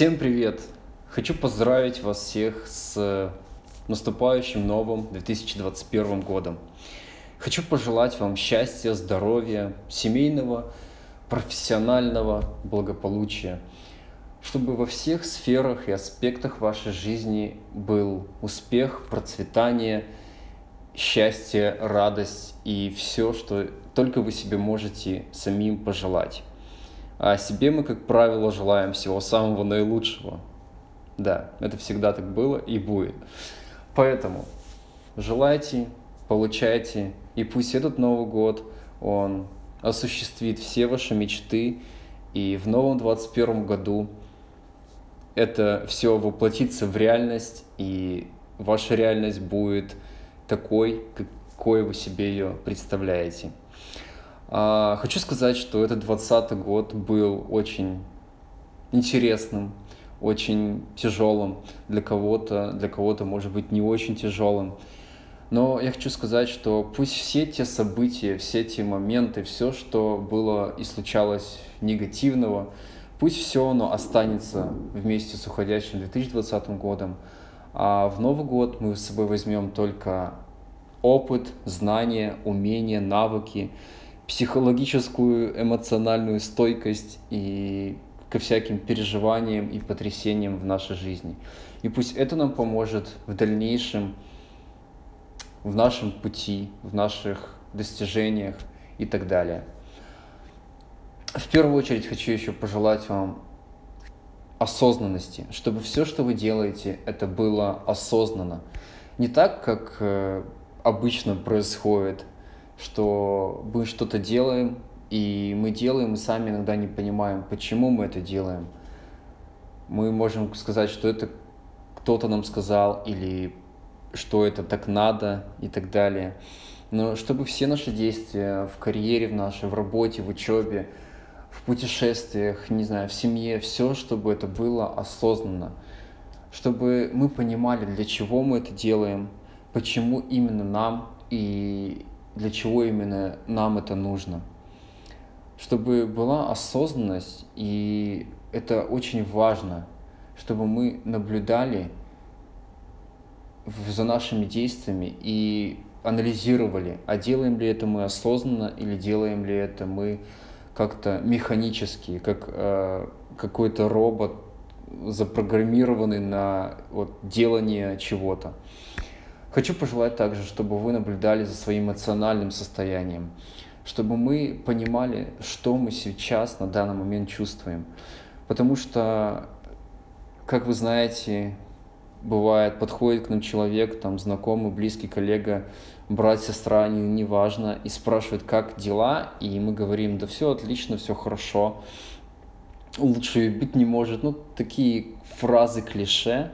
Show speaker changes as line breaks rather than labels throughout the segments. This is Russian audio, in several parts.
Всем привет! Хочу поздравить вас всех с наступающим новым 2021 годом. Хочу пожелать вам счастья, здоровья, семейного, профессионального благополучия, чтобы во всех сферах и аспектах вашей жизни был успех, процветание, счастье, радость и все, что только вы себе можете самим пожелать. А себе мы, как правило, желаем всего самого наилучшего. Да, это всегда так было и будет. Поэтому желайте, получайте, и пусть этот Новый год, он осуществит все ваши мечты, и в новом 21 году это все воплотится в реальность, и ваша реальность будет такой, какой вы себе ее представляете. А, хочу сказать, что этот 20 год был очень интересным, очень тяжелым для кого-то, для кого-то может быть не очень тяжелым. Но я хочу сказать, что пусть все те события, все те моменты, все, что было и случалось негативного, пусть все оно останется вместе с уходящим 2020 годом. А в Новый год мы с собой возьмем только опыт, знания, умения, навыки, психологическую, эмоциональную стойкость и ко всяким переживаниям и потрясениям в нашей жизни. И пусть это нам поможет в дальнейшем, в нашем пути, в наших достижениях и так далее. В первую очередь хочу еще пожелать вам осознанности, чтобы все, что вы делаете, это было осознанно. Не так, как э, обычно происходит что мы что-то делаем, и мы делаем, и сами иногда не понимаем, почему мы это делаем. Мы можем сказать, что это кто-то нам сказал, или что это так надо, и так далее. Но чтобы все наши действия в карьере, в нашей, в работе, в учебе, в путешествиях, не знаю, в семье, все, чтобы это было осознанно. Чтобы мы понимали, для чего мы это делаем, почему именно нам, и для чего именно нам это нужно. Чтобы была осознанность, и это очень важно, чтобы мы наблюдали за нашими действиями и анализировали, а делаем ли это мы осознанно или делаем ли это мы как-то механически, как э, какой-то робот, запрограммированный на вот, делание чего-то. Хочу пожелать также, чтобы вы наблюдали за своим эмоциональным состоянием, чтобы мы понимали, что мы сейчас на данный момент чувствуем. Потому что, как вы знаете, бывает, подходит к нам человек, там, знакомый, близкий коллега, брат, сестра, не, неважно, и спрашивает, как дела, и мы говорим, да все отлично, все хорошо, лучше быть не может. Ну, такие фразы клише,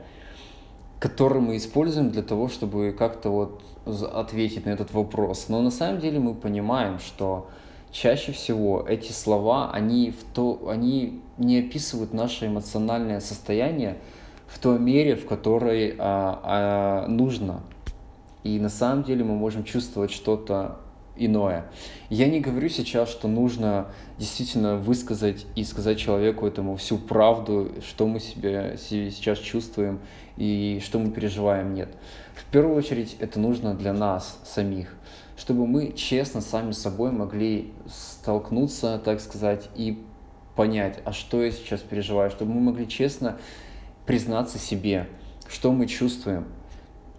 который мы используем для того, чтобы как-то вот ответить на этот вопрос. Но на самом деле мы понимаем, что чаще всего эти слова, они, в то, они не описывают наше эмоциональное состояние в той мере, в которой а, а, нужно. И на самом деле мы можем чувствовать что-то иное. Я не говорю сейчас, что нужно действительно высказать и сказать человеку этому всю правду, что мы себе, сейчас чувствуем и что мы переживаем. Нет. В первую очередь это нужно для нас самих, чтобы мы честно сами с собой могли столкнуться, так сказать, и понять, а что я сейчас переживаю, чтобы мы могли честно признаться себе, что мы чувствуем,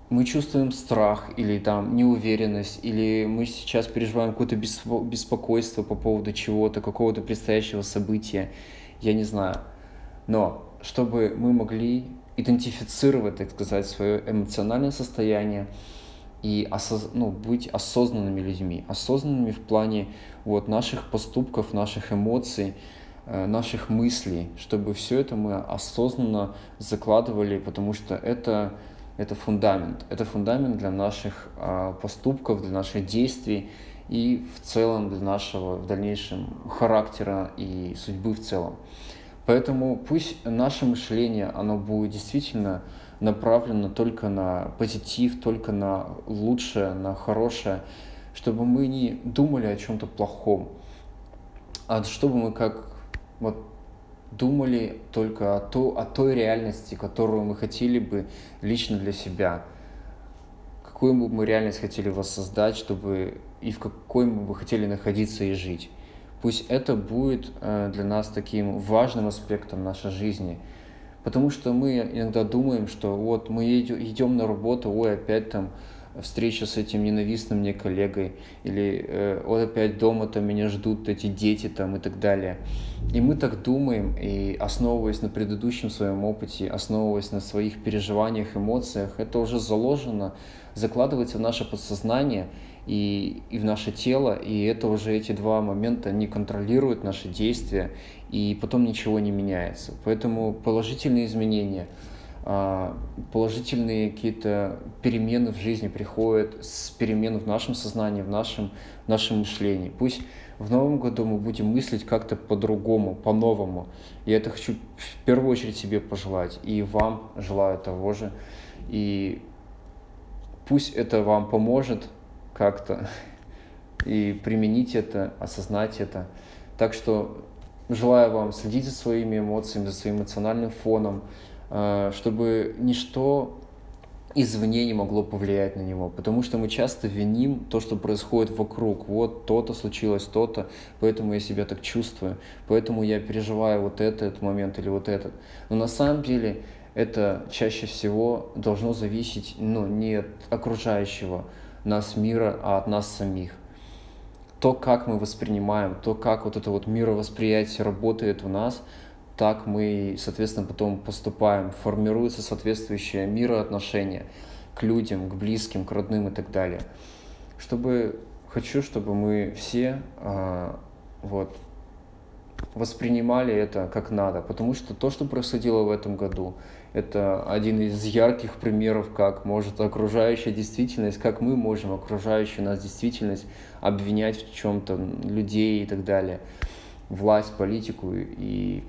мы чувствуем страх или там неуверенность, или мы сейчас переживаем какое-то беспокойство по поводу чего-то, какого-то предстоящего события, я не знаю. Но чтобы мы могли идентифицировать, так сказать, свое эмоциональное состояние и осоз... ну, быть осознанными людьми, осознанными в плане вот, наших поступков, наших эмоций, э, наших мыслей, чтобы все это мы осознанно закладывали, потому что это это фундамент. Это фундамент для наших а, поступков, для наших действий и в целом для нашего в дальнейшем характера и судьбы в целом. Поэтому пусть наше мышление, оно будет действительно направлено только на позитив, только на лучшее, на хорошее, чтобы мы не думали о чем-то плохом, а чтобы мы как вот думали только о, то, о той реальности, которую мы хотели бы лично для себя. Какую бы мы реальность хотели воссоздать, чтобы и в какой мы бы хотели находиться и жить. Пусть это будет э, для нас таким важным аспектом нашей жизни. Потому что мы иногда думаем, что вот мы идем на работу, ой, опять там встреча с этим ненавистным мне коллегой, или э, вот опять дома там меня ждут эти дети там и так далее. И мы так думаем, и основываясь на предыдущем своем опыте, основываясь на своих переживаниях, эмоциях, это уже заложено, закладывается в наше подсознание и, и в наше тело, и это уже эти два момента не контролируют наши действия, и потом ничего не меняется. Поэтому положительные изменения – положительные какие-то перемены в жизни приходят с перемен в нашем сознании, в нашем, в нашем мышлении. Пусть в новом году мы будем мыслить как-то по-другому, по-новому. Я это хочу в первую очередь себе пожелать, и вам желаю того же. И пусть это вам поможет как-то, и применить это, осознать это. Так что желаю вам следить за своими эмоциями, за своим эмоциональным фоном, чтобы ничто извне не могло повлиять на него, потому что мы часто виним то, что происходит вокруг. Вот то-то случилось, то-то, поэтому я себя так чувствую, поэтому я переживаю вот это, этот момент или вот этот. Но на самом деле это чаще всего должно зависеть ну, не от окружающего нас мира, а от нас самих. То, как мы воспринимаем, то, как вот это вот мировосприятие работает у нас – так мы, соответственно, потом поступаем, формируется соответствующее мироотношение к людям, к близким, к родным и так далее. Чтобы хочу, чтобы мы все а, вот воспринимали это как надо, потому что то, что происходило в этом году, это один из ярких примеров, как может окружающая действительность, как мы можем окружающую нас действительность обвинять в чем-то людей и так далее, власть, политику и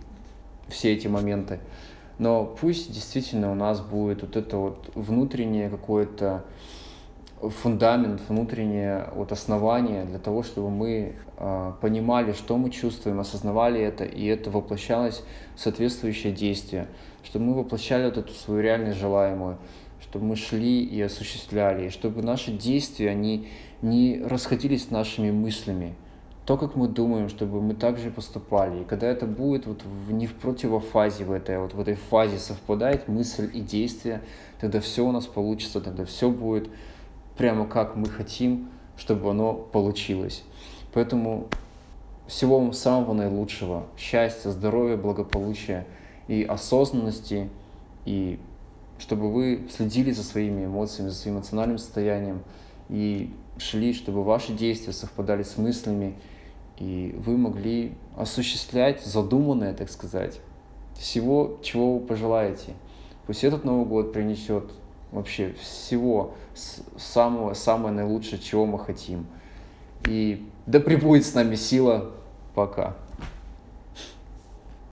все эти моменты. Но пусть действительно у нас будет вот это вот внутреннее какое-то фундамент, внутреннее вот основание для того, чтобы мы э, понимали, что мы чувствуем, осознавали это, и это воплощалось в соответствующее действие, чтобы мы воплощали вот эту свою реальность желаемую, чтобы мы шли и осуществляли, и чтобы наши действия, они не расходились с нашими мыслями, то, как мы думаем, чтобы мы также поступали. И когда это будет вот в, не в противофазе в этой, вот в этой фазе совпадает мысль и действие, тогда все у нас получится, тогда все будет прямо как мы хотим, чтобы оно получилось. Поэтому всего вам самого наилучшего, счастья, здоровья, благополучия и осознанности, и чтобы вы следили за своими эмоциями, за своим эмоциональным состоянием и шли, чтобы ваши действия совпадали с мыслями, и вы могли осуществлять задуманное, так сказать, всего, чего вы пожелаете. Пусть этот Новый год принесет вообще всего самого, самое наилучшее, чего мы хотим. И да пребудет с нами сила. Пока.